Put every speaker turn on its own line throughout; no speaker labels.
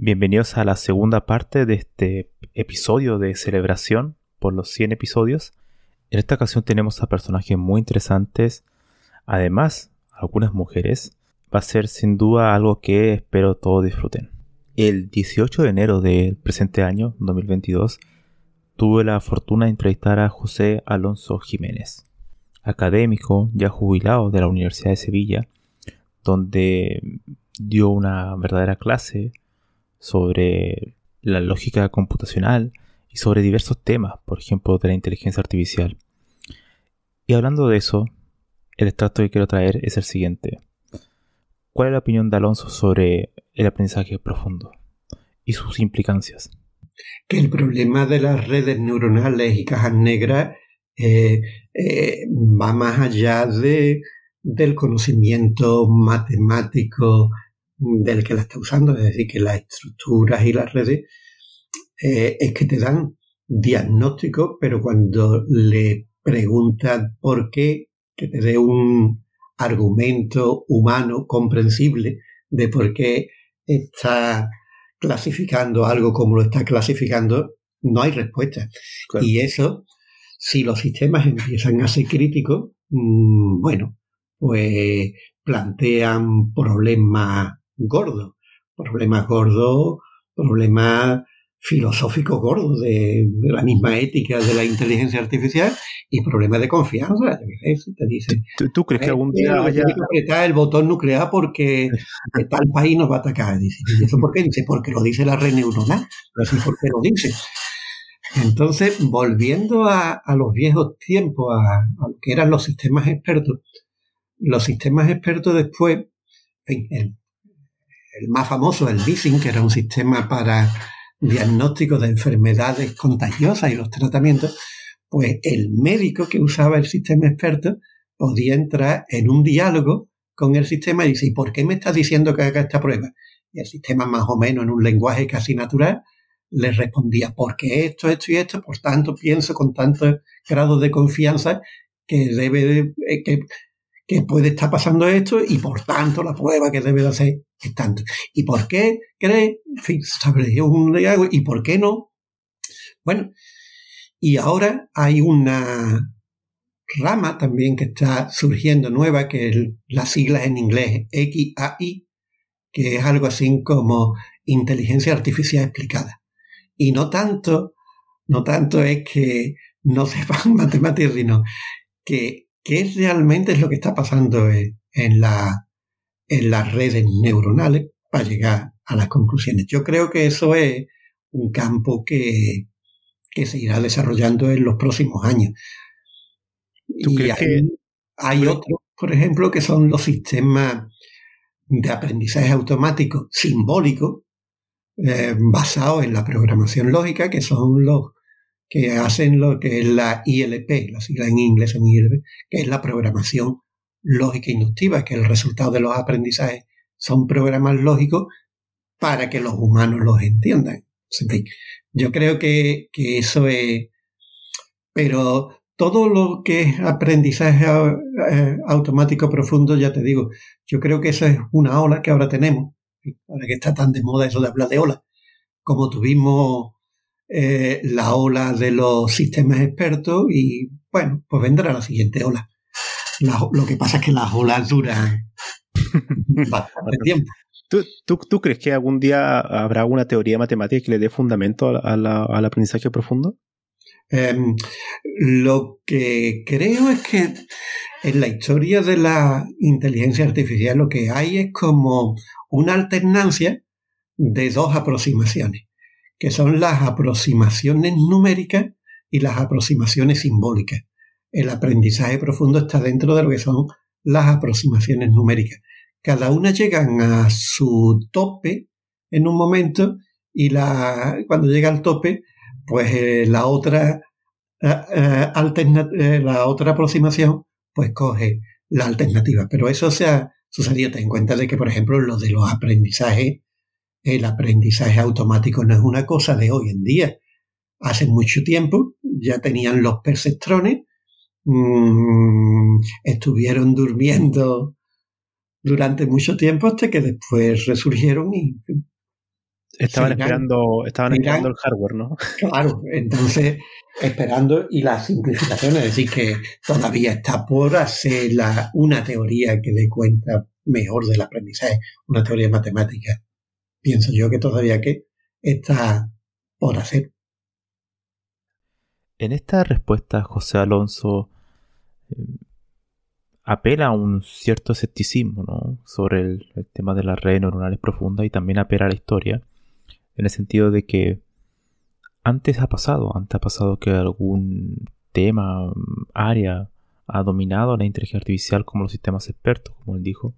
Bienvenidos a la segunda parte de este episodio de celebración por los 100 episodios. En esta ocasión tenemos a personajes muy interesantes, además algunas mujeres. Va a ser sin duda algo que espero todos disfruten. El 18 de enero del presente año, 2022, tuve la fortuna de entrevistar a José Alonso Jiménez, académico ya jubilado de la Universidad de Sevilla, donde dio una verdadera clase sobre la lógica computacional y sobre diversos temas, por ejemplo, de la inteligencia artificial. Y hablando de eso, el extracto que quiero traer es el siguiente. ¿Cuál es la opinión de Alonso sobre el aprendizaje profundo y sus implicancias?
Que el problema de las redes neuronales y cajas negras eh, eh, va más allá de, del conocimiento matemático del que la está usando, es decir, que las estructuras y las redes eh, es que te dan diagnóstico, pero cuando le preguntan por qué, que te dé un argumento humano comprensible de por qué está clasificando algo como lo está clasificando, no hay respuesta. Y eso, si los sistemas empiezan a ser críticos, mm, bueno, pues plantean problemas gordos, problemas gordos, problemas filosóficos gordos de, la misma ética de la inteligencia artificial y problemas de confianza. Te dice,
¿Tú, crees que algún día
haya... que apretar el botón nuclear porque tal país nos va a atacar? Dice, ¿y eso por qué? Dice, porque lo dice la red neuronal. Porque lo dice. Entonces, volviendo a, los viejos tiempos, a, a, lo que eran los sistemas expertos, los sistemas expertos después, en el el más famoso, el BISIN, que era un sistema para diagnóstico de enfermedades contagiosas y los tratamientos, pues el médico que usaba el sistema experto podía entrar en un diálogo con el sistema y decir, ¿por qué me estás diciendo que haga esta prueba? Y el sistema más o menos en un lenguaje casi natural le respondía, porque esto, esto y esto, por tanto pienso con tanto grado de confianza que debe de, eh, que, que puede estar pasando esto y por tanto la prueba que debe de hacer es tanto. ¿Y por qué cree? En fin, un ¿Y por qué no? Bueno, y ahora hay una rama también que está surgiendo nueva, que es las siglas en inglés XAI, que es algo así como inteligencia artificial explicada. Y no tanto, no tanto es que no sepan matemáticas, sino que qué realmente es lo que está pasando en, la, en las redes neuronales para llegar a las conclusiones. Yo creo que eso es un campo que, se irá desarrollando en los próximos años. y hay, otros, por ejemplo, que son los sistemas de aprendizaje automático simbólico eh, basados en la programación lógica, que son los que hacen lo que es la ILP, la sigla en inglés en ILP, que es la programación lógica inductiva, que el resultado de los aprendizajes son programas lógicos para que los humanos los entiendan. yo creo que, que eso es... Pero todo lo que es aprendizaje eh, automático profundo, ya te digo, yo creo que eso es una ola que ahora tenemos, ahora que está tan de moda eso de hablar de ola, como tuvimos eh, la ola de los sistemas expertos y bueno, pues vendrá la siguiente ola. lo que pasa es que las olas duran bastante tiempo.
¿Tú, crees que algún día habrá una teoría matemática que le dé fundamento al aprendizaje profundo?
Em, lo que creo es que en la historia de la inteligencia artificial lo que hay es como una alternancia de dos aproximaciones, que son las aproximaciones numéricas y las aproximaciones simbólicas. El aprendizaje profundo está dentro de lo que son las aproximaciones numéricas. Cada una llegan a su tope en un momento y la, cuando llega al tope, pues eh, la otra eh, eh, la otra aproximación pues coge la alternativa. Pero eso se ha sucedido. Ten en cuenta de que, por ejemplo, lo de los aprendizajes, el aprendizaje automático no es una cosa de hoy en día. Hace mucho tiempo ya tenían los perceptrones, mm, estuvieron durmiendo durante mucho tiempo hasta que después resurgieron y
Estaban esperando, estaban esperando el hardware, ¿no?
Claro, entonces esperando y las simplificaciones, es decir, que todavía está por hacer la, una teoría que dé cuenta mejor del aprendizaje, una teoría matemática. Pienso yo que todavía que está por hacer.
En esta respuesta, José Alonso eh, apela a un cierto escepticismo ¿no? sobre el, tema de las redes neuronales profundas y también apela a la historia en el sentido de que antes ha pasado, antes ha pasado que algún tema, área, ha dominado la inteligencia artificial como los sistemas expertos, como él dijo,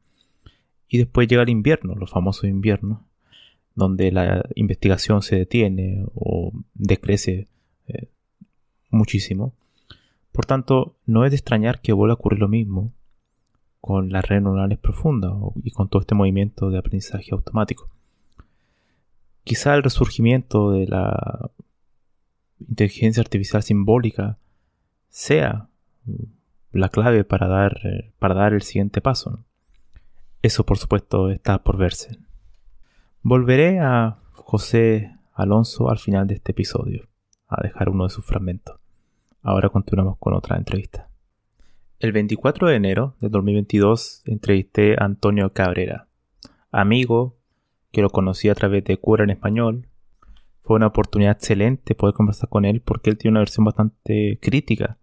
y después llega el invierno, los famosos inviernos, donde la investigación se detiene o decrece eh, muchísimo. Por tanto, no es de extrañar que vuelva a ocurrir lo mismo con las redes neuronales profundas y con todo este movimiento de aprendizaje automático. Quizá el resurgimiento de la inteligencia artificial simbólica sea la clave para dar, para dar el siguiente paso. Eso por supuesto está por verse. Volveré a José Alonso al final de este episodio, a dejar uno de sus fragmentos. Ahora continuamos con otra entrevista. El 24 de enero de 2022 entrevisté a Antonio Cabrera, amigo, que lo conocí a través de Cura en Español. Fue una oportunidad excelente poder conversar con él porque él tiene una versión bastante crítica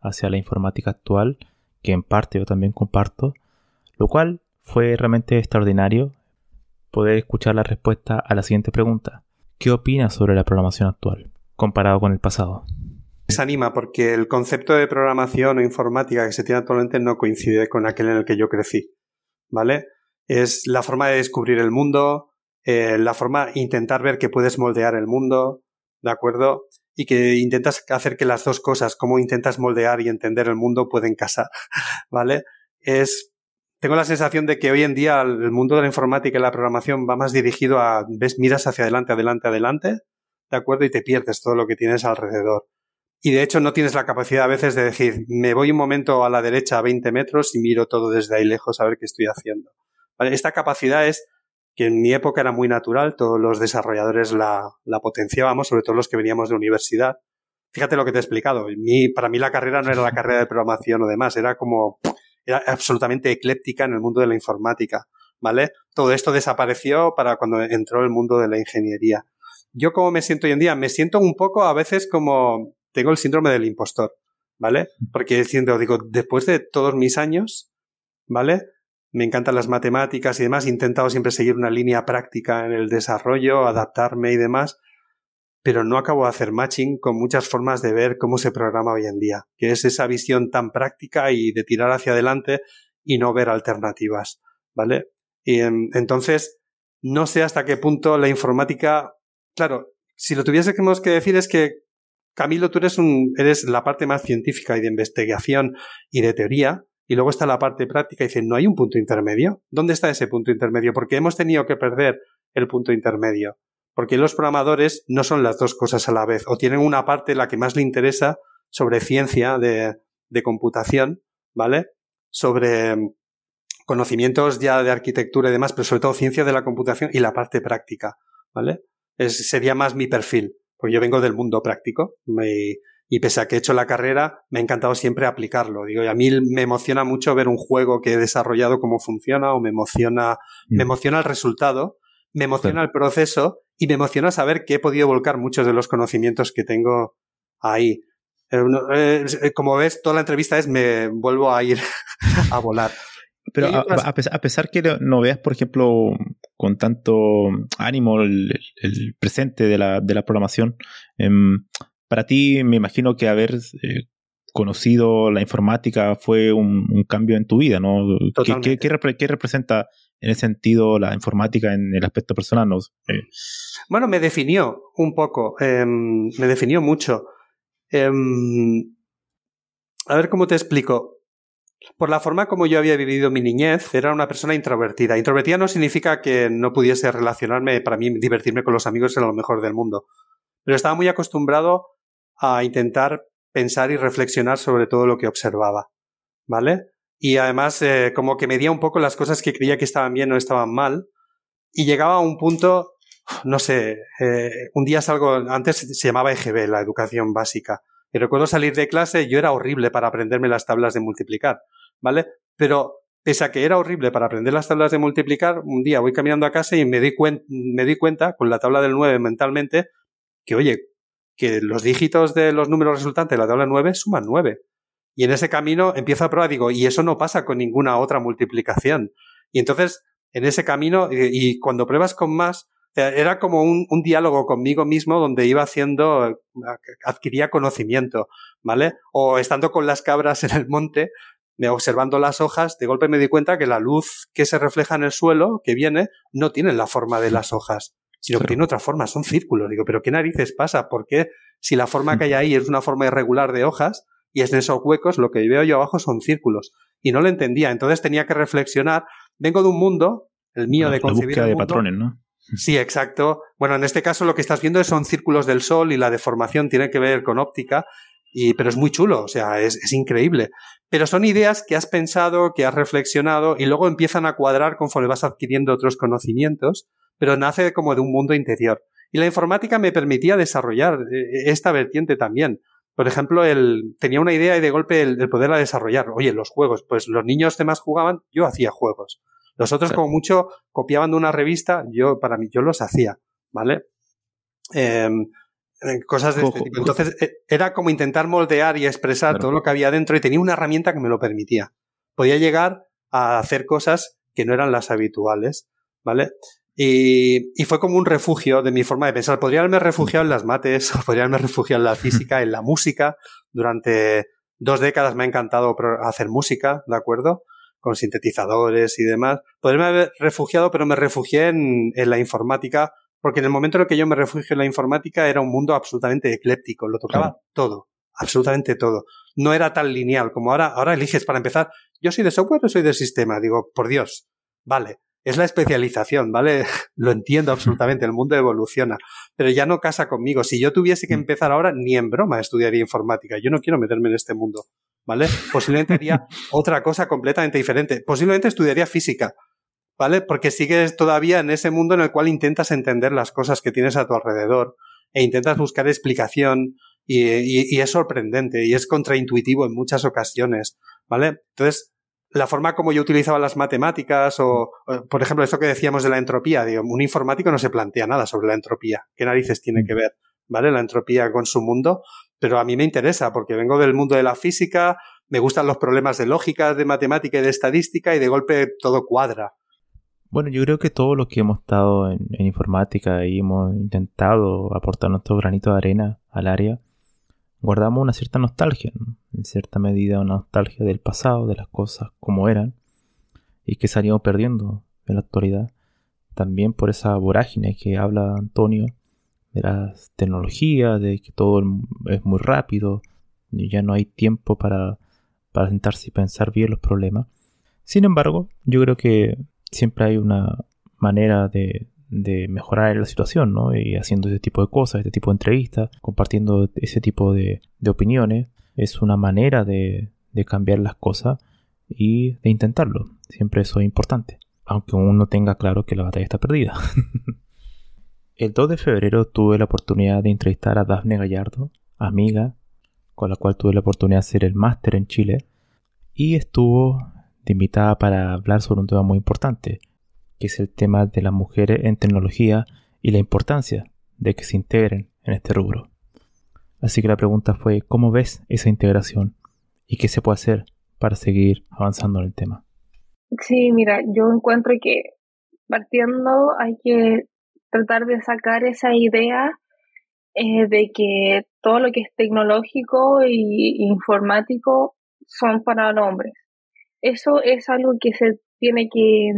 hacia la informática actual, que en parte yo también comparto, lo cual fue realmente extraordinario poder escuchar la respuesta a la siguiente pregunta. ¿Qué opinas sobre la programación actual comparado con el pasado?
anima porque el concepto de programación o informática que se tiene actualmente no coincide con aquel en el que yo crecí. ¿Vale? es la forma de descubrir el mundo, eh, la forma de intentar ver que puedes moldear el mundo, ¿de acuerdo? Y que intentas hacer que las dos cosas, como intentas moldear y entender el mundo, pueden casar, ¿vale? Es, tengo la sensación de que hoy en día el mundo de la informática y la programación va más dirigido a, ves, miras hacia adelante, adelante, adelante, ¿de acuerdo? Y te pierdes todo lo que tienes alrededor. Y de hecho no tienes la capacidad a veces de decir, me voy un momento a la derecha a 20 metros y miro todo desde ahí lejos a ver qué estoy haciendo. Esta capacidad es que en mi época era muy natural, todos los desarrolladores la, potenciábamos, sobre todo los que veníamos de universidad. Fíjate lo que te he explicado. para mí la carrera no era la carrera de programación o demás, era como, era absolutamente ecléptica en el mundo de la informática, ¿vale? Todo esto desapareció para cuando entró el mundo de la ingeniería. Yo como me siento hoy en día, me siento un poco a veces como, tengo el síndrome del impostor, ¿vale? Porque siento, digo, después de todos mis años, ¿vale? me encantan las matemáticas y demás, he intentado siempre seguir una línea práctica en el desarrollo, adaptarme y demás, pero no acabo de hacer matching con muchas formas de ver cómo se programa hoy en día, que es esa visión tan práctica y de tirar hacia adelante y no ver alternativas, ¿vale? Y entonces, no sé hasta qué punto la informática, claro, si lo tuviésemos que decir es que Camilo, tú eres un, eres la parte más científica y de investigación y de teoría, y luego está la parte práctica y dice, ¿no hay un punto intermedio? ¿Dónde está ese punto intermedio? Porque hemos tenido que perder el punto intermedio. Porque los programadores no son las dos cosas a la vez, o tienen una parte la que más le interesa sobre ciencia de, de computación, ¿vale? Sobre mm, conocimientos ya de arquitectura y demás, pero sobre todo ciencia de la computación y la parte práctica, ¿vale? Es, sería más mi perfil, porque yo vengo del mundo práctico y y pese a que he hecho la carrera, me ha encantado siempre aplicarlo. Digo, y a mí me emociona mucho ver un juego que he desarrollado cómo funciona o me emociona, me mm. emociona el resultado, me emociona el proceso y me emociona saber que he podido volcar muchos de los conocimientos que tengo ahí. Eh, eh, como ves, toda la entrevista es me vuelvo a ir a volar.
Pero a, pesar, que no veas, por ejemplo, con tanto ánimo el, presente de la, de la programación, em, para ti me imagino que haber eh, conocido la informática fue un, cambio en tu vida, ¿no? ¿Qué, qué, representa en ese sentido la informática en el aspecto personal? ¿no?
Bueno, me definió un poco, em, me definió mucho. Em, a ver cómo te explico. Por la forma como yo había vivido mi niñez, era una persona introvertida. Introvertida no significa que no pudiese relacionarme, para mí divertirme con los amigos era lo mejor del mundo. Pero estaba muy acostumbrado a intentar pensar y reflexionar sobre todo lo que observaba. ¿Vale? Y además, eh, como que medía un poco las cosas que creía que estaban bien o estaban mal. Y llegaba a un punto, no sé, eh, un día salgo, antes se llamaba EGB, la educación básica. Y recuerdo salir de clase, yo era horrible para aprenderme las tablas de multiplicar, ¿vale? Pero pese a que era horrible para aprender las tablas de multiplicar, un día voy caminando a casa y me di, me di cuenta, con la tabla del 9 mentalmente, que oye, que los dígitos de los números resultantes de la tabla 9 suman 9. Y en ese camino empiezo a probar, digo, y eso no pasa con ninguna otra multiplicación. Y entonces, en ese camino, y cuando pruebas con más, era como un, un, diálogo conmigo mismo donde iba haciendo, adquiría conocimiento, ¿vale? O estando con las cabras en el monte, observando las hojas, de golpe me di cuenta que la luz que se refleja en el suelo, que viene, no tiene la forma de las hojas, sino que tiene otra forma, son círculos. Digo, pero ¿qué narices pasa? ¿Por qué si la forma que hay ahí es una forma irregular de hojas y es en esos huecos, lo que veo yo abajo son círculos? Y no lo entendía, entonces tenía que reflexionar. Vengo de un mundo, el mío de concebir.
de patrones, ¿no?
Sí, exacto. Bueno, en este caso lo que estás viendo son círculos del sol y la deformación tiene que ver con óptica, y, pero es muy chulo, o sea, es, es increíble. Pero son ideas que has pensado, que has reflexionado y luego empiezan a cuadrar conforme vas adquiriendo otros conocimientos, pero nace como de un mundo interior. Y la informática me permitía desarrollar eh, esta vertiente también. Por ejemplo, el, tenía una idea y de golpe el, el poderla desarrollar. Oye, los juegos, pues los niños demás jugaban, yo hacía juegos. Los otros, como mucho, copiaban de una revista, yo, para mí, yo los hacía, ¿vale? Em, eh, cosas de este tipo. Entonces, eh, era como intentar moldear y expresar todo lo que había dentro y tenía una herramienta que me lo permitía. Podía llegar a hacer cosas que no eran las habituales, ¿vale? Y, y, fue como un refugio de mi forma de pensar. Podría haberme refugiado en las mates, podría haberme refugiado en la física, en la música. Durante dos décadas me ha encantado hacer música, ¿de acuerdo? con sintetizadores y demás. Podría haber refugiado, pero me refugié en, la informática, porque en el momento en el que yo me refugio en la informática era un mundo absolutamente ecléptico, lo tocaba todo, absolutamente todo. No era tan lineal como ahora, ahora eliges para empezar, yo soy de software o soy de sistema, digo, por Dios, vale, es la especialización, ¿vale? Lo entiendo absolutamente, el mundo evoluciona, pero ya no casa conmigo. Si yo tuviese que mm. empezar ahora, ni en broma estudiaría informática. Yo no quiero meterme en este mundo, ¿vale? Posiblemente haría otra cosa completamente diferente. Posiblemente estudiaría física, ¿vale? Porque sigues todavía en ese mundo en el cual intentas entender las cosas que tienes a tu alrededor e intentas buscar explicación y, y es sorprendente y es contraintuitivo en muchas ocasiones, ¿vale? Entonces, la forma como yo utilizaba las matemáticas o, por ejemplo, esto que decíamos de la entropía, digo, un informático no se plantea nada sobre la entropía. ¿Qué narices tiene que ver, ¿vale? La entropía con su mundo. Pero a mí me interesa porque vengo del mundo de la física, me gustan los problemas de lógica, de matemática y de estadística y de golpe todo cuadra.
Bueno, yo creo que todo lo que hemos estado en, en informática y hemos intentado aportar nuestro granito de arena al área, guardamos una cierta nostalgia, en cierta medida una nostalgia del pasado, de las cosas como eran, y que salimos perdiendo en la actualidad. También por esa vorágine que habla Antonio de las tecnologías, de que todo es muy rápido, y ya no hay tiempo para, para sentarse y pensar bien los problemas. Sin embargo, yo creo que siempre hay una manera de, de mejorar la situación, ¿no? Y haciendo este tipo de cosas, este tipo de entrevistas, compartiendo ese tipo de, opiniones, es una manera de, de, cambiar las cosas y de intentarlo. Siempre eso es importante, aunque uno tenga claro que la batalla está perdida. El 2 de febrero tuve la oportunidad de entrevistar a Dafne Gallardo, amiga, con la cual tuve la oportunidad de hacer el máster en Chile, y estuvo invitada para hablar sobre un tema muy importante, que es el tema de las mujeres en tecnología y la importancia de que se integren en este rubro. Así que la pregunta fue, ¿cómo ves esa integración y qué se puede hacer para seguir avanzando en el tema?
Sí, mira, yo encuentro que partiendo hay que tratar de sacar esa idea eh, de que todo lo que es tecnológico y informático son para los hombres. Eso es algo que se tiene que,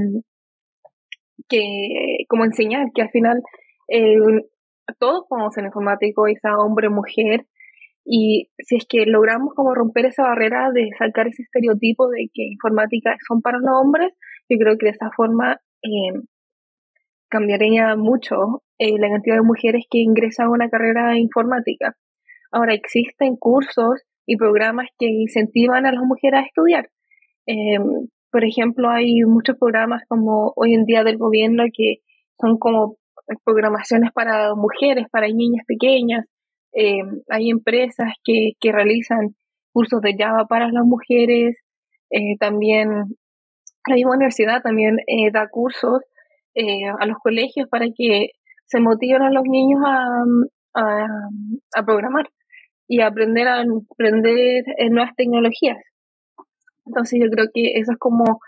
que como enseñar, que al final eh, todos podemos ser informáticos, sea hombre, mujer, y si es que logramos como romper esa barrera de sacar ese estereotipo de que informática son para los hombres, yo creo que de esa forma eh, cambiaría mucho eh, la cantidad de mujeres que ingresan a una carrera informática. Ahora existen cursos y programas que incentivan a las mujeres a estudiar. Eh, por ejemplo, hay muchos programas como hoy en día del gobierno que son como programaciones para mujeres, para niñas pequeñas. Eh, hay empresas que, que, realizan cursos de Java para las mujeres. Eh, también la misma universidad también eh, da cursos a los colegios para que se motiven a los niños a, a, a programar y a aprender a aprender nuevas tecnologías. Entonces yo creo que eso es como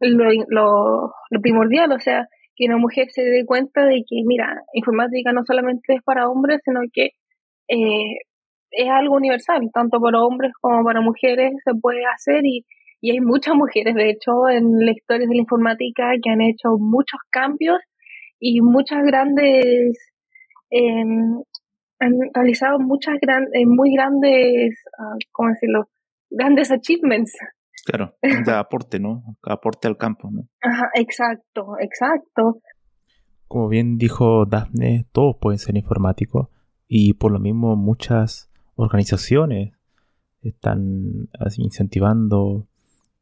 lo, lo, lo primordial, o sea, que una mujer se dé cuenta de que, mira, informática no solamente es para hombres, sino que eh, es algo universal, tanto para hombres como para mujeres se puede hacer y, y hay muchas mujeres, de hecho, en la historia de la informática que han hecho muchos cambios y muchas grandes, eh, han realizado muchas grandes, eh, muy grandes, uh, ¿cómo decirlo? Grandes achievements
Claro, de aporte, ¿no? Aporte al campo, ¿no?
Ajá, exacto, exacto.
Como bien dijo Daphne, todos pueden ser informáticos y por lo mismo muchas organizaciones están incentivando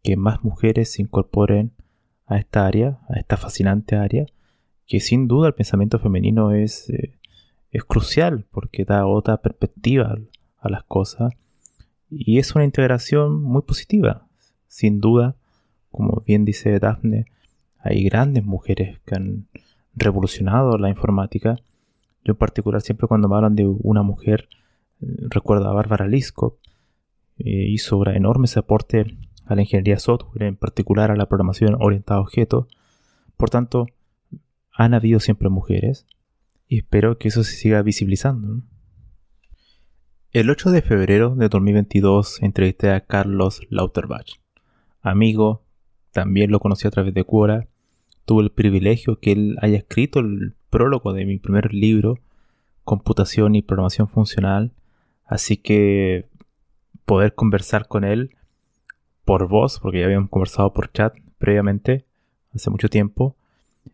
que más mujeres se incorporen a esta área, a esta fascinante área, que sin duda el pensamiento femenino es, eh, es crucial porque da otra perspectiva a las cosas y es una integración muy positiva. Sin duda, como bien dice Daphne, hay grandes mujeres que han revolucionado la informática. Yo en particular siempre cuando me hablan de una mujer, eh, recuerdo a Bárbara Liskop, eh, hizo enormes aportes a la ingeniería software, en particular a la programación orientada a objetos. Por tanto, han habido siempre mujeres y espero que eso se siga visibilizando. El 8 de febrero de 2022 entrevisté a Carlos Lauterbach amigo, también lo conocí a través de Quora. Tuve el privilegio que él haya escrito el prólogo de mi primer libro, Computación y Programación Funcional. Así que poder conversar con él por voz, porque ya habíamos conversado por chat previamente, hace mucho tiempo,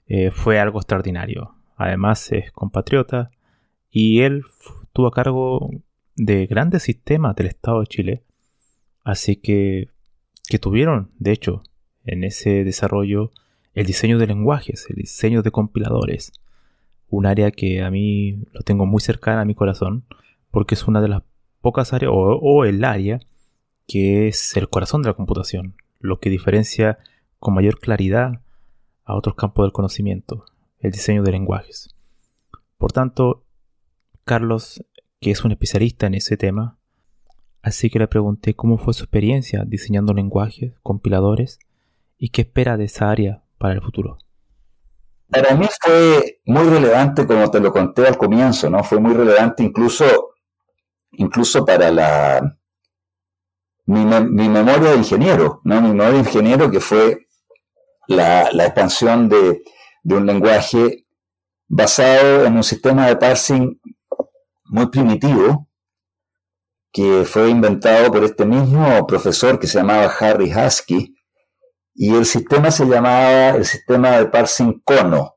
eh, fue algo extraordinario. Además es compatriota y él tuvo a cargo de grandes sistemas del Estado de Chile. Así que que tuvieron, de hecho, en ese desarrollo el diseño de lenguajes, el diseño de compiladores, un área que a mí lo tengo muy cercana a mi corazón, porque es una de las pocas áreas, o, el área, que es el corazón de la computación, lo que diferencia con mayor claridad a otros campos del conocimiento, el diseño de lenguajes. Por tanto, Carlos, que es un especialista en ese tema, Así que le pregunté cómo fue su experiencia diseñando lenguajes, compiladores y qué espera de esa área para el futuro.
Para mí fue muy relevante, como te lo conté al comienzo, ¿no? Fue muy relevante incluso, incluso para la mi, memoria de ingeniero, ¿no? Mi memoria de ingeniero que fue la, expansión de, de un lenguaje basado en un sistema de parsing muy primitivo, que fue inventado por este mismo profesor que se llamaba Harry Husky, y el sistema se llamaba el sistema de parsing CONO,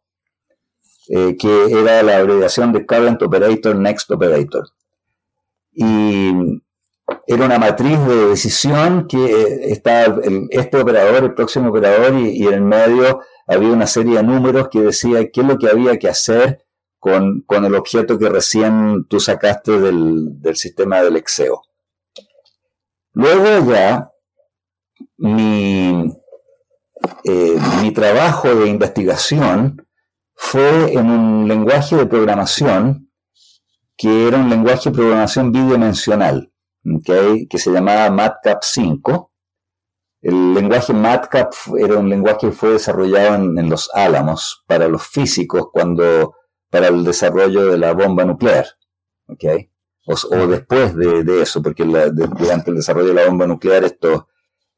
eh, que era la abreviación de Current Operator Next Operator. Y era una matriz de decisión que eh, estaba este operador, el próximo operador, y, y en el medio había una serie de números que decía qué es lo que había que hacer con, el objeto que recién tú sacaste del, sistema del Exeo. Luego ya, mi, eh, mi trabajo de investigación fue en un lenguaje de programación que era un lenguaje de programación bidimensional, que se llamaba MATCAP 5. El lenguaje MATCAP era un lenguaje que fue desarrollado en, los Álamos para los físicos cuando para el desarrollo de la bomba nuclear, o, después de, eso, porque durante el desarrollo de la bomba nuclear estos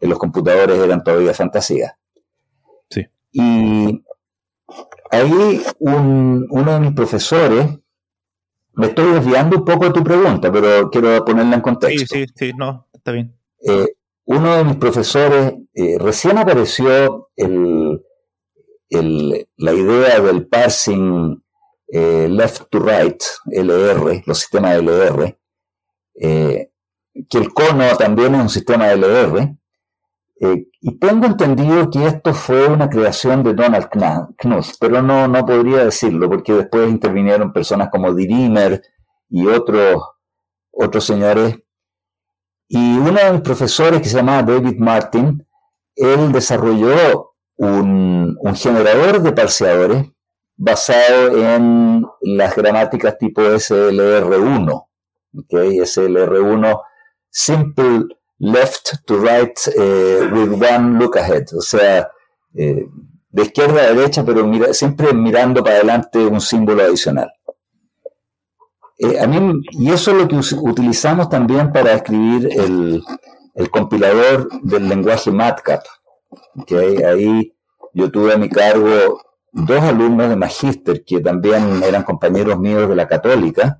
los computadores eran todavía fantasía.
Sí.
Y ahí uno de mis profesores, me estoy desviando un poco de tu pregunta, pero quiero ponerla en contexto.
Sí, sí, sí, no, está bien.
Eh, uno de mis profesores, eh, recién apareció el, la idea del parsing eh, left to right, LR, los sistemas LR, que el cono también es un sistema LR, eh, y tengo entendido que esto fue una creación de Donald Knuth, pero no, no podría decirlo porque después intervinieron personas como Dirimer y otros, otros señores. Y uno de mis profesores que se llamaba David Martin, él desarrolló un, generador de parseadores basado en las gramáticas tipo SLR1. ¿okay? SLR1, Simple left to right eh, with one look ahead, o sea, eh, de izquierda a derecha, pero siempre mirando para adelante un símbolo adicional. Eh, a mí, y eso es lo que utilizamos también para escribir el, compilador del lenguaje MATCAP. Ahí yo tuve a mi cargo dos alumnos de Magister que también eran compañeros míos de la Católica,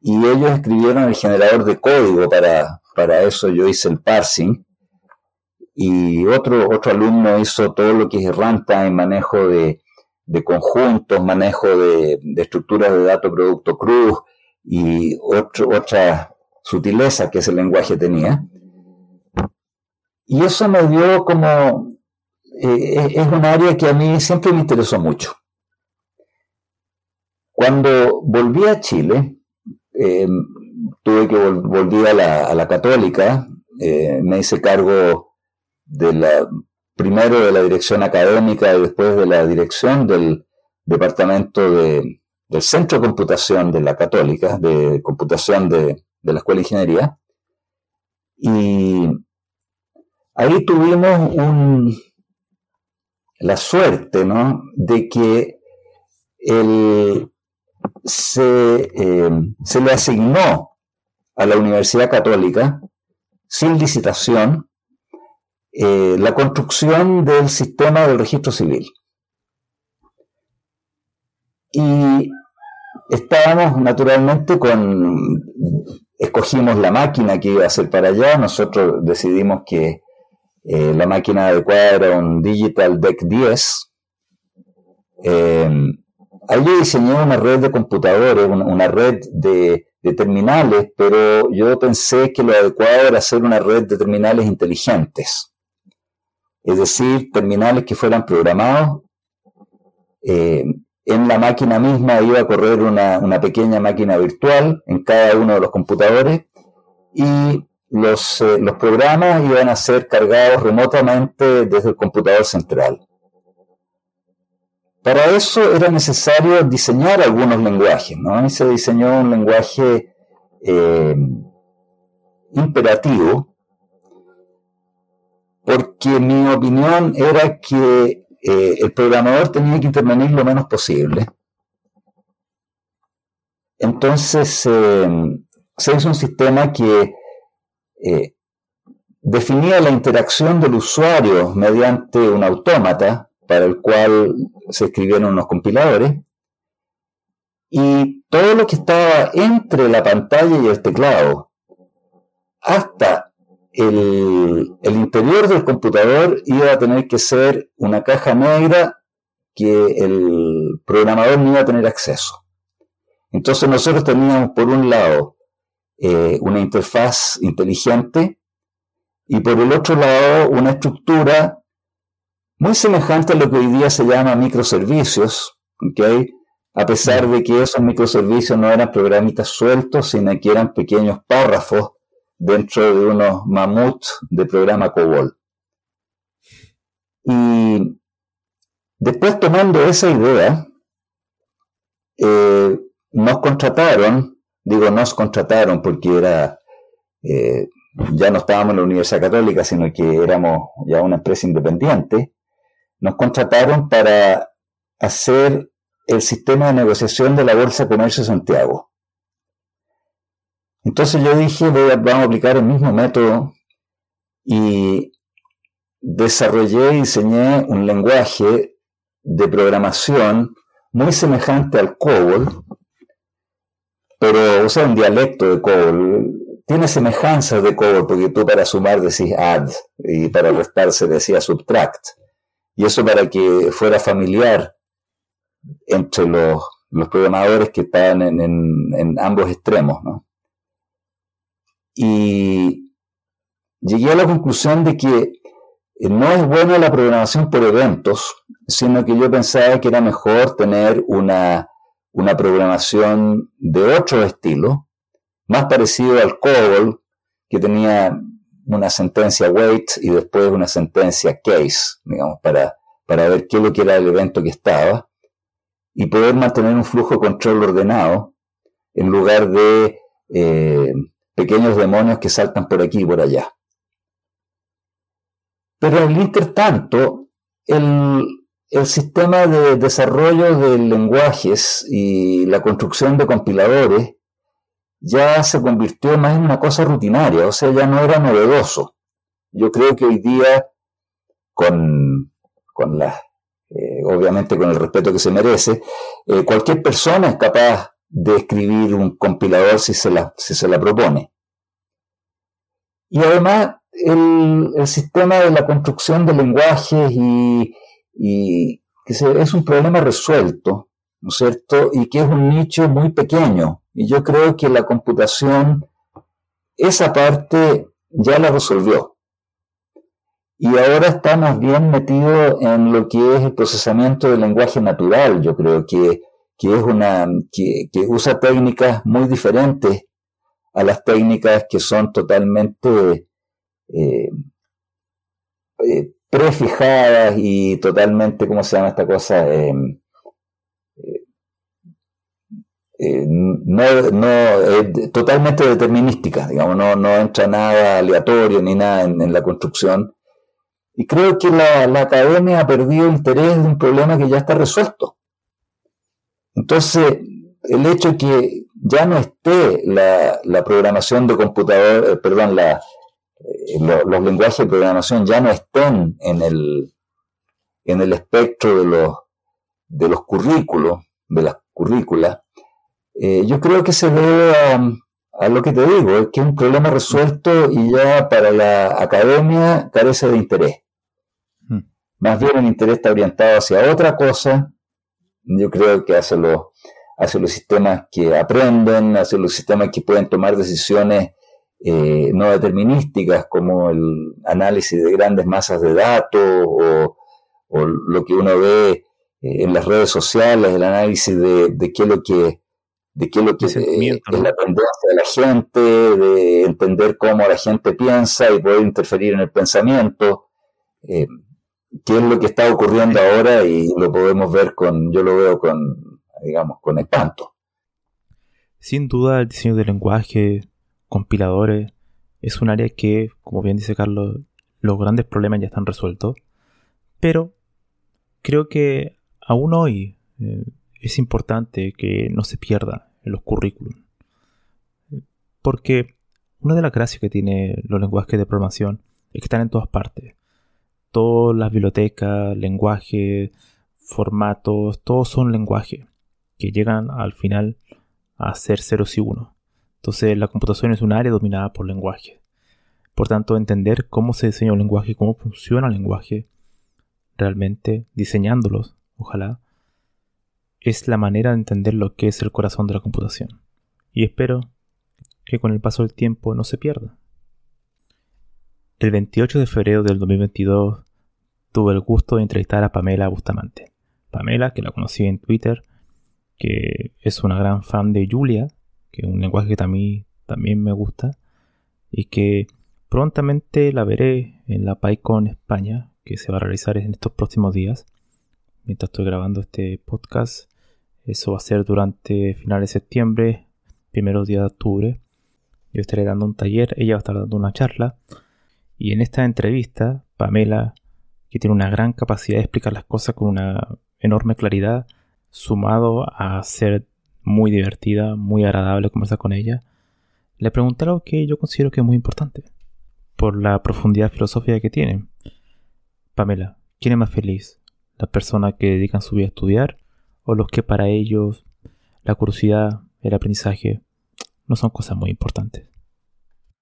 y ellos escribieron el generador de código para, para eso yo hice el parsing. Y otro, otro alumno hizo todo lo que es runtime, manejo de, conjuntos, manejo de, estructuras de dato producto cruz y otra sutileza que ese lenguaje tenía. Y eso me dio como, eh, es un área que a mí siempre me interesó mucho. Cuando volví a Chile, eh, tuve que volver a la, católica, eh, me hice cargo de la, primero de la dirección académica y después de la dirección del departamento de, del centro de computación de la católica, de computación de, la escuela de ingeniería. Y ahí tuvimos un, la suerte, ¿no? De que se, eh, se le asignó a la Universidad Católica, sin licitación, eh, la construcción del sistema del registro civil. Y estábamos naturalmente con, escogimos la máquina que iba a ser para allá, nosotros decidimos que eh, la máquina adecuada era un Digital Deck 10. Eh, ahí yo diseñé una red de computadores, una red de terminales, pero yo pensé que lo adecuado era hacer una red de terminales inteligentes. Es decir, terminales que fueran programados. Eh, en la máquina misma iba a correr una, pequeña máquina virtual en cada uno de los computadores y los, eh, los programas iban a ser cargados remotamente desde el computador central. Para eso era necesario diseñar algunos lenguajes, ¿no? Y se diseñó un lenguaje eh, imperativo, porque mi opinión era que eh, el programador tenía que intervenir lo menos posible. Entonces se hizo un sistema que definía la interacción del usuario mediante un autómata para el cual se escribieron unos compiladores. Y todo lo que estaba entre la pantalla y el teclado, hasta el, interior del computador, iba a tener que ser una caja negra que el programador no iba a tener acceso. Entonces nosotros teníamos por un lado eh, una interfaz inteligente y por el otro lado una estructura muy semejante a lo que hoy día se llama microservicios, ¿okay? a pesar de que esos microservicios no eran programitas sueltos, sino que eran pequeños párrafos dentro de unos mamuts de programa COBOL. Y después tomando esa idea, eh, nos contrataron, digo nos contrataron porque era, eh, ya no estábamos en la Universidad Católica, sino que éramos ya una empresa independiente, nos contrataron para hacer el sistema de negociación de la Bolsa Comercio de Santiago. Entonces yo dije, vamos a aplicar el mismo método y desarrollé y diseñé un lenguaje de programación muy semejante al COBOL, pero usa un dialecto de COBOL. Tiene semejanzas de COBOL porque tú para sumar decís add y para restar se decía subtract. Y eso para que fuera familiar entre los, programadores que estaban en, ambos extremos. Y llegué a la conclusión de que no es buena la programación por eventos, sino que yo pensaba que era mejor tener una, una programación de otro estilo, más parecido al COBOL, que tenía una sentencia wait y después una sentencia case, digamos, para, para ver qué es lo que era el evento que estaba y poder mantener un flujo de control ordenado en lugar de eh, pequeños demonios que saltan por aquí y por allá. Pero en el intertanto, el, el sistema de desarrollo de lenguajes y la construcción de compiladores ya se convirtió más en una cosa rutinaria, o sea, ya no era novedoso. Yo creo que hoy día, con, con las eh, obviamente con el respeto que se merece, eh, cualquier persona es capaz de escribir un compilador si se la, si se la propone. Y además, el, sistema de la construcción de lenguajes y, que es un problema resuelto, ¿no es cierto? Y que es un nicho muy pequeño. Y yo creo que la computación, esa parte ya la resolvió y ahora está más bien metido en lo que es el procesamiento del lenguaje natural. Yo creo que, es una que, usa técnicas muy diferentes a las técnicas que son totalmente eh, eh, prefijadas y totalmente, ¿cómo se llama esta cosa? Em, eh, no, no totalmente determinística, digamos, no, no entra nada aleatorio ni nada en la construcción y creo que la, academia ha perdido interés de un problema que ya está resuelto. Entonces, el hecho que ya no esté la, programación de computador, eh, perdón, la, eh, los lenguajes de programación ya no estén en el, en el espectro de los, de los currículos, de las currículas, eh, yo creo que se debe a, a lo que te digo, es que es un problema resuelto y ya para la academia carece de interés. Hmm. Más bien el interés está orientado hacia otra cosa. Yo creo que hacia los, hacia los sistemas que aprenden, hacia los sistemas que pueden tomar decisiones eh, no determinísticas, como el análisis de grandes masas de datos o, lo que uno ve eh, en las redes sociales, el análisis de, de qué es lo que de qué es lo que es, la tendencia de la gente, de entender cómo la gente piensa y poder interferir en el pensamiento, eh, qué es lo que está ocurriendo ahora y lo podemos ver con, yo lo veo con, digamos, con espanto.
Sin duda el diseño del lenguaje, compiladores, es un área que, como bien dice Carlos, los grandes problemas ya están resueltos, pero creo que aún hoy eh, es importante que no se pierda en los currículums. Porque una de las gracias que tiene los lenguajes de programación es que están en todas partes. Todas las bibliotecas, lenguajes, formatos, todos son lenguajes que llegan al final a ser ceros y unos. Entonces la computación es un área dominada por lenguaje. Por tanto, entender cómo se diseña un lenguaje, cómo funciona el lenguaje, realmente diseñándolos, ojalá, es la manera de entender lo que es el corazón de la computación. Y espero que con el paso del tiempo no se pierda. El 28 de febrero del 2022 tuve el gusto de entrevistar a Pamela Bustamante. Pamela, que la conocí en Twitter, que es una gran fan de Julia, que es un lenguaje que también, también me gusta, y que prontamente la veré en la PyCon España, que se va a realizar en estos próximos días. Mientras estoy grabando este podcast, eso va a ser durante finales de septiembre, primeros días de octubre. Yo estaré dando un taller, ella va a estar dando una charla. Y en esta entrevista, Pamela, que tiene una gran capacidad de explicar las cosas con una enorme claridad, sumado a ser muy divertida, muy agradable conversar con ella, le pregunté algo que yo considero que es muy importante, por la profundidad filosófica que tiene. Pamela, ¿quién es más feliz? ¿Las personas que dedican su vida a estudiar o los que para ellos la curiosidad, el aprendizaje no son cosas muy importantes?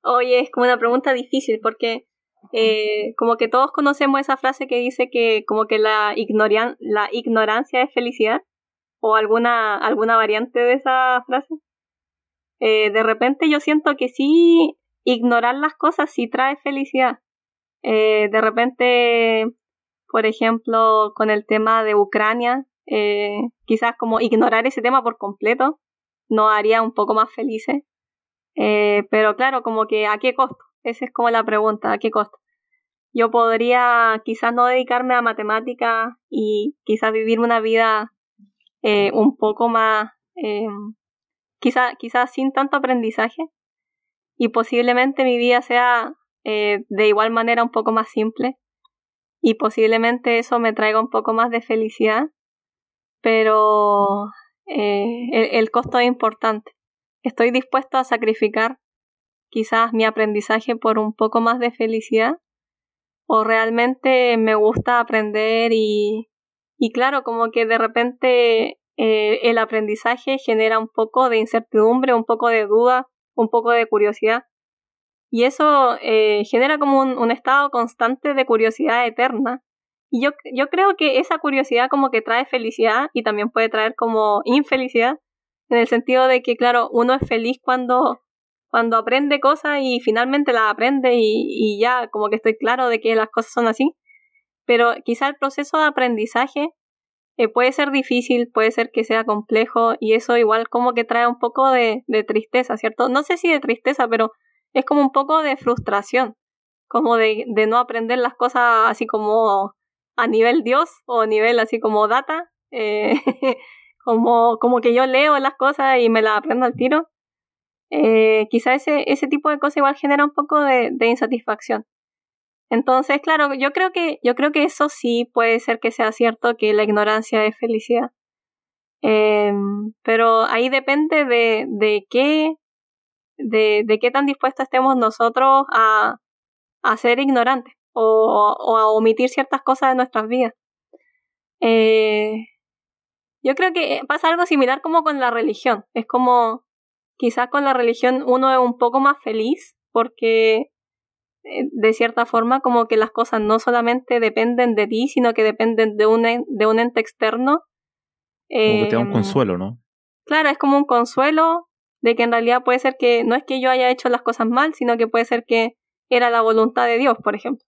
Oye, es como una pregunta difícil porque eh, como que todos conocemos esa frase que dice que como que la, la ignorancia es felicidad o alguna, alguna variante de esa frase. Eh, de repente yo siento que sí, ignorar las cosas sí trae felicidad. Eh, de repente, por ejemplo, con el tema de Ucrania, eh, quizás como ignorar ese tema por completo nos haría un poco más felices. pero claro, como que a qué costo? Esa es como la pregunta, ¿a qué costo? Yo podría quizás no dedicarme a matemáticas y quizás vivir una vida eh, un poco más, eh, quizás quizá sin tanto aprendizaje y posiblemente mi vida sea eh, de igual manera un poco más simple y posiblemente eso me traiga un poco más de felicidad, pero el, el costo es importante. Estoy dispuesto a sacrificar quizás mi aprendizaje por un poco más de felicidad o realmente me gusta aprender y, y claro, como que de repente eh, el aprendizaje genera un poco de incertidumbre, un poco de duda, un poco de curiosidad. Y eso eh, genera como un, estado constante de curiosidad eterna. Y yo, yo creo que esa curiosidad como que trae felicidad y también puede traer como infelicidad, en el sentido de que, claro, uno es feliz cuando, cuando aprende cosas y finalmente las aprende y, y ya como que estoy claro de que las cosas son así pero quizá el proceso de aprendizaje eh, puede ser difícil, puede ser que sea complejo y eso igual como que trae un poco de, tristeza, ¿cierto? No sé si de tristeza, pero es como un poco de frustración, como de, no aprender las cosas así como a nivel Dios o a nivel así como data, eh, como, como que yo leo las cosas y me las aprendo al tiro. Eh, quizá ese, ese tipo de cosas igual genera un poco de insatisfacción. Entonces, claro, yo creo que, yo creo que eso sí puede ser que sea cierto que la ignorancia es felicidad. Em, pero ahí depende de, de qué, de, de, qué tan dispuestos estemos nosotros a, a ser ignorantes o, o, a omitir ciertas cosas de nuestras vidas. Eh, yo creo que pasa algo similar como con la religión. Es como, quizás con la religión uno es un poco más feliz porque de cierta forma como que las cosas no solamente dependen de ti, sino que dependen de un, de un ente externo.
Como que te da un em, consuelo, ¿no?
Claro, es como un consuelo de que en realidad puede ser que no es que yo haya hecho las cosas mal, sino que puede ser que era la voluntad de Dios, por ejemplo.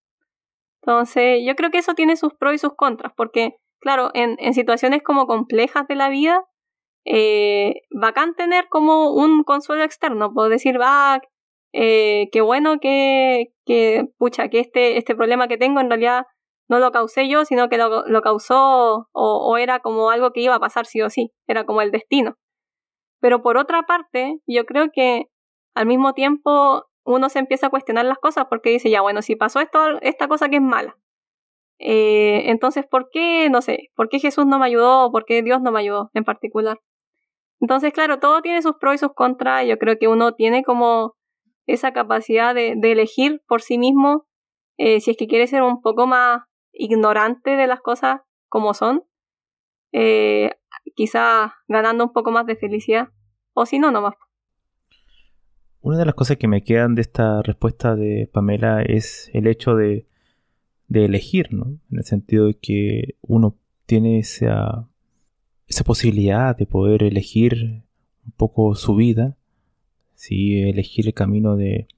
Entonces, yo creo que eso tiene sus pros y sus contras, porque, claro, en, en situaciones como complejas de la vida, eh, bacán tener como un consuelo externo, puedo decir, va, eh, qué bueno que, que, pucha, que este, este problema que tengo en realidad no lo causé yo, sino que lo, lo causó o, era como algo que iba a pasar sí o sí, era como el destino. Pero por otra parte, yo creo que al mismo tiempo uno se empieza a cuestionar las cosas porque dice, ya bueno, si pasó esto, esta cosa que es mala, eh, entonces, ¿por qué, no sé, por qué Jesús no me ayudó o por qué Dios no me ayudó en particular? Entonces, claro, todo tiene sus pros y sus contras. Yo creo que uno tiene como esa capacidad de, elegir por sí mismo eh, si es que quiere ser un poco más ignorante de las cosas como son, eh, quizás ganando un poco más de felicidad, o si no, nomás.
Una de las cosas que me quedan de esta respuesta de Pamela es el hecho de, de elegir, ¿no? En el sentido de que uno tiene esa, esa posibilidad de poder elegir un poco su vida si elegir el camino de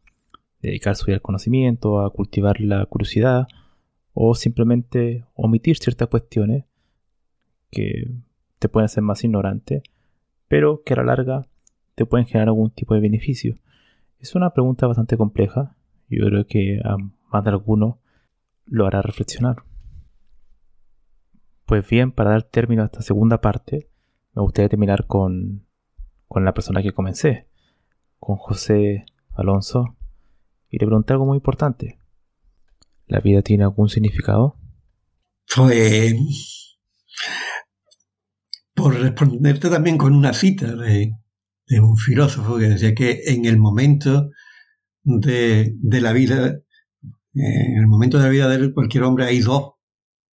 dedicar su vida al conocimiento, a cultivar la curiosidad, o simplemente omitir ciertas cuestiones que te pueden hacer más ignorante, pero que a la larga te pueden generar algún tipo de beneficio. Es una pregunta bastante compleja. Yo creo que a más de alguno lo hará reflexionar. Pues bien, para dar término a esta segunda parte, me gustaría terminar con, con la persona que comencé, con José Alonso, y le pregunté algo muy importante. ¿La vida tiene algún significado?
Pues, por responderte también con una cita de, un filósofo que decía que en el momento de, de la vida, en el momento de la vida de cualquier hombre hay dos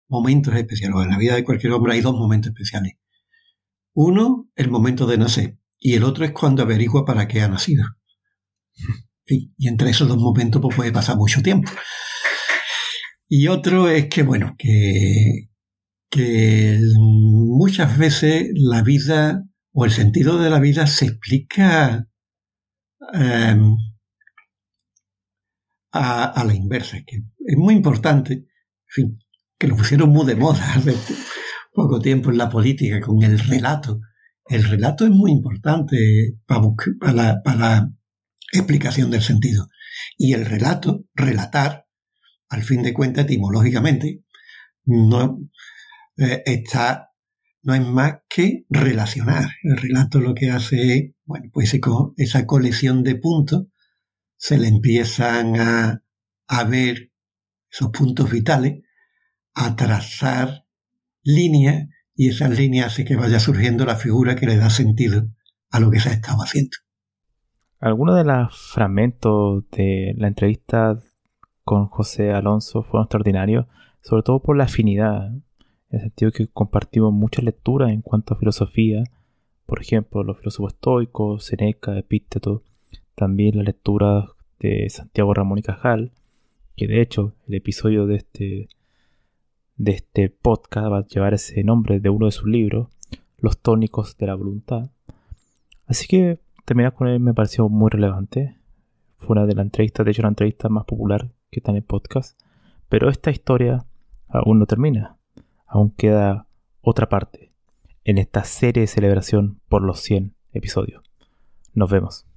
momentos especiales. En la vida de cualquier hombre hay dos momentos especiales. Uno, el momento de nacer, y el otro es cuando averigua para qué ha nacido. y entre esos dos momentos pues, puede pasar mucho tiempo. Y otro es que, bueno, que, que muchas veces la vida o el sentido de la vida se explica em, a, la inversa, que es muy importante, en fin, que lo pusieron muy de moda hace poco tiempo en la política con el relato. El relato es muy importante para, la explicación del sentido. Y el relato, relatar, al fin de cuentas, etimológicamente, no eh, está, no es más que relacionar. El relato lo que hace es, bueno, pues esa colección de puntos se le empiezan a, a ver esos puntos vitales, a trazar líneas y esas líneas hace que vaya surgiendo la figura que le da sentido a lo que se ha estado haciendo.
Algunos de los fragmentos de la entrevista con José Alonso fueron extraordinarios, sobre todo por la afinidad, en el sentido que compartimos muchas lecturas en cuanto a filosofía, por ejemplo, los filósofos estoicos, Seneca, Epícteto, también la lectura de Santiago Ramón y Cajal, que de hecho el episodio de este, de este podcast va a llevar ese nombre de uno de sus libros, Los tónicos de la voluntad. Así que terminar con él me pareció muy relevante. Fue una de las entrevistas, de hecho la entrevista más popular que está en el podcast. Pero esta historia aún no termina. Aún queda otra parte en esta serie de celebración por los 100 episodios. Nos vemos.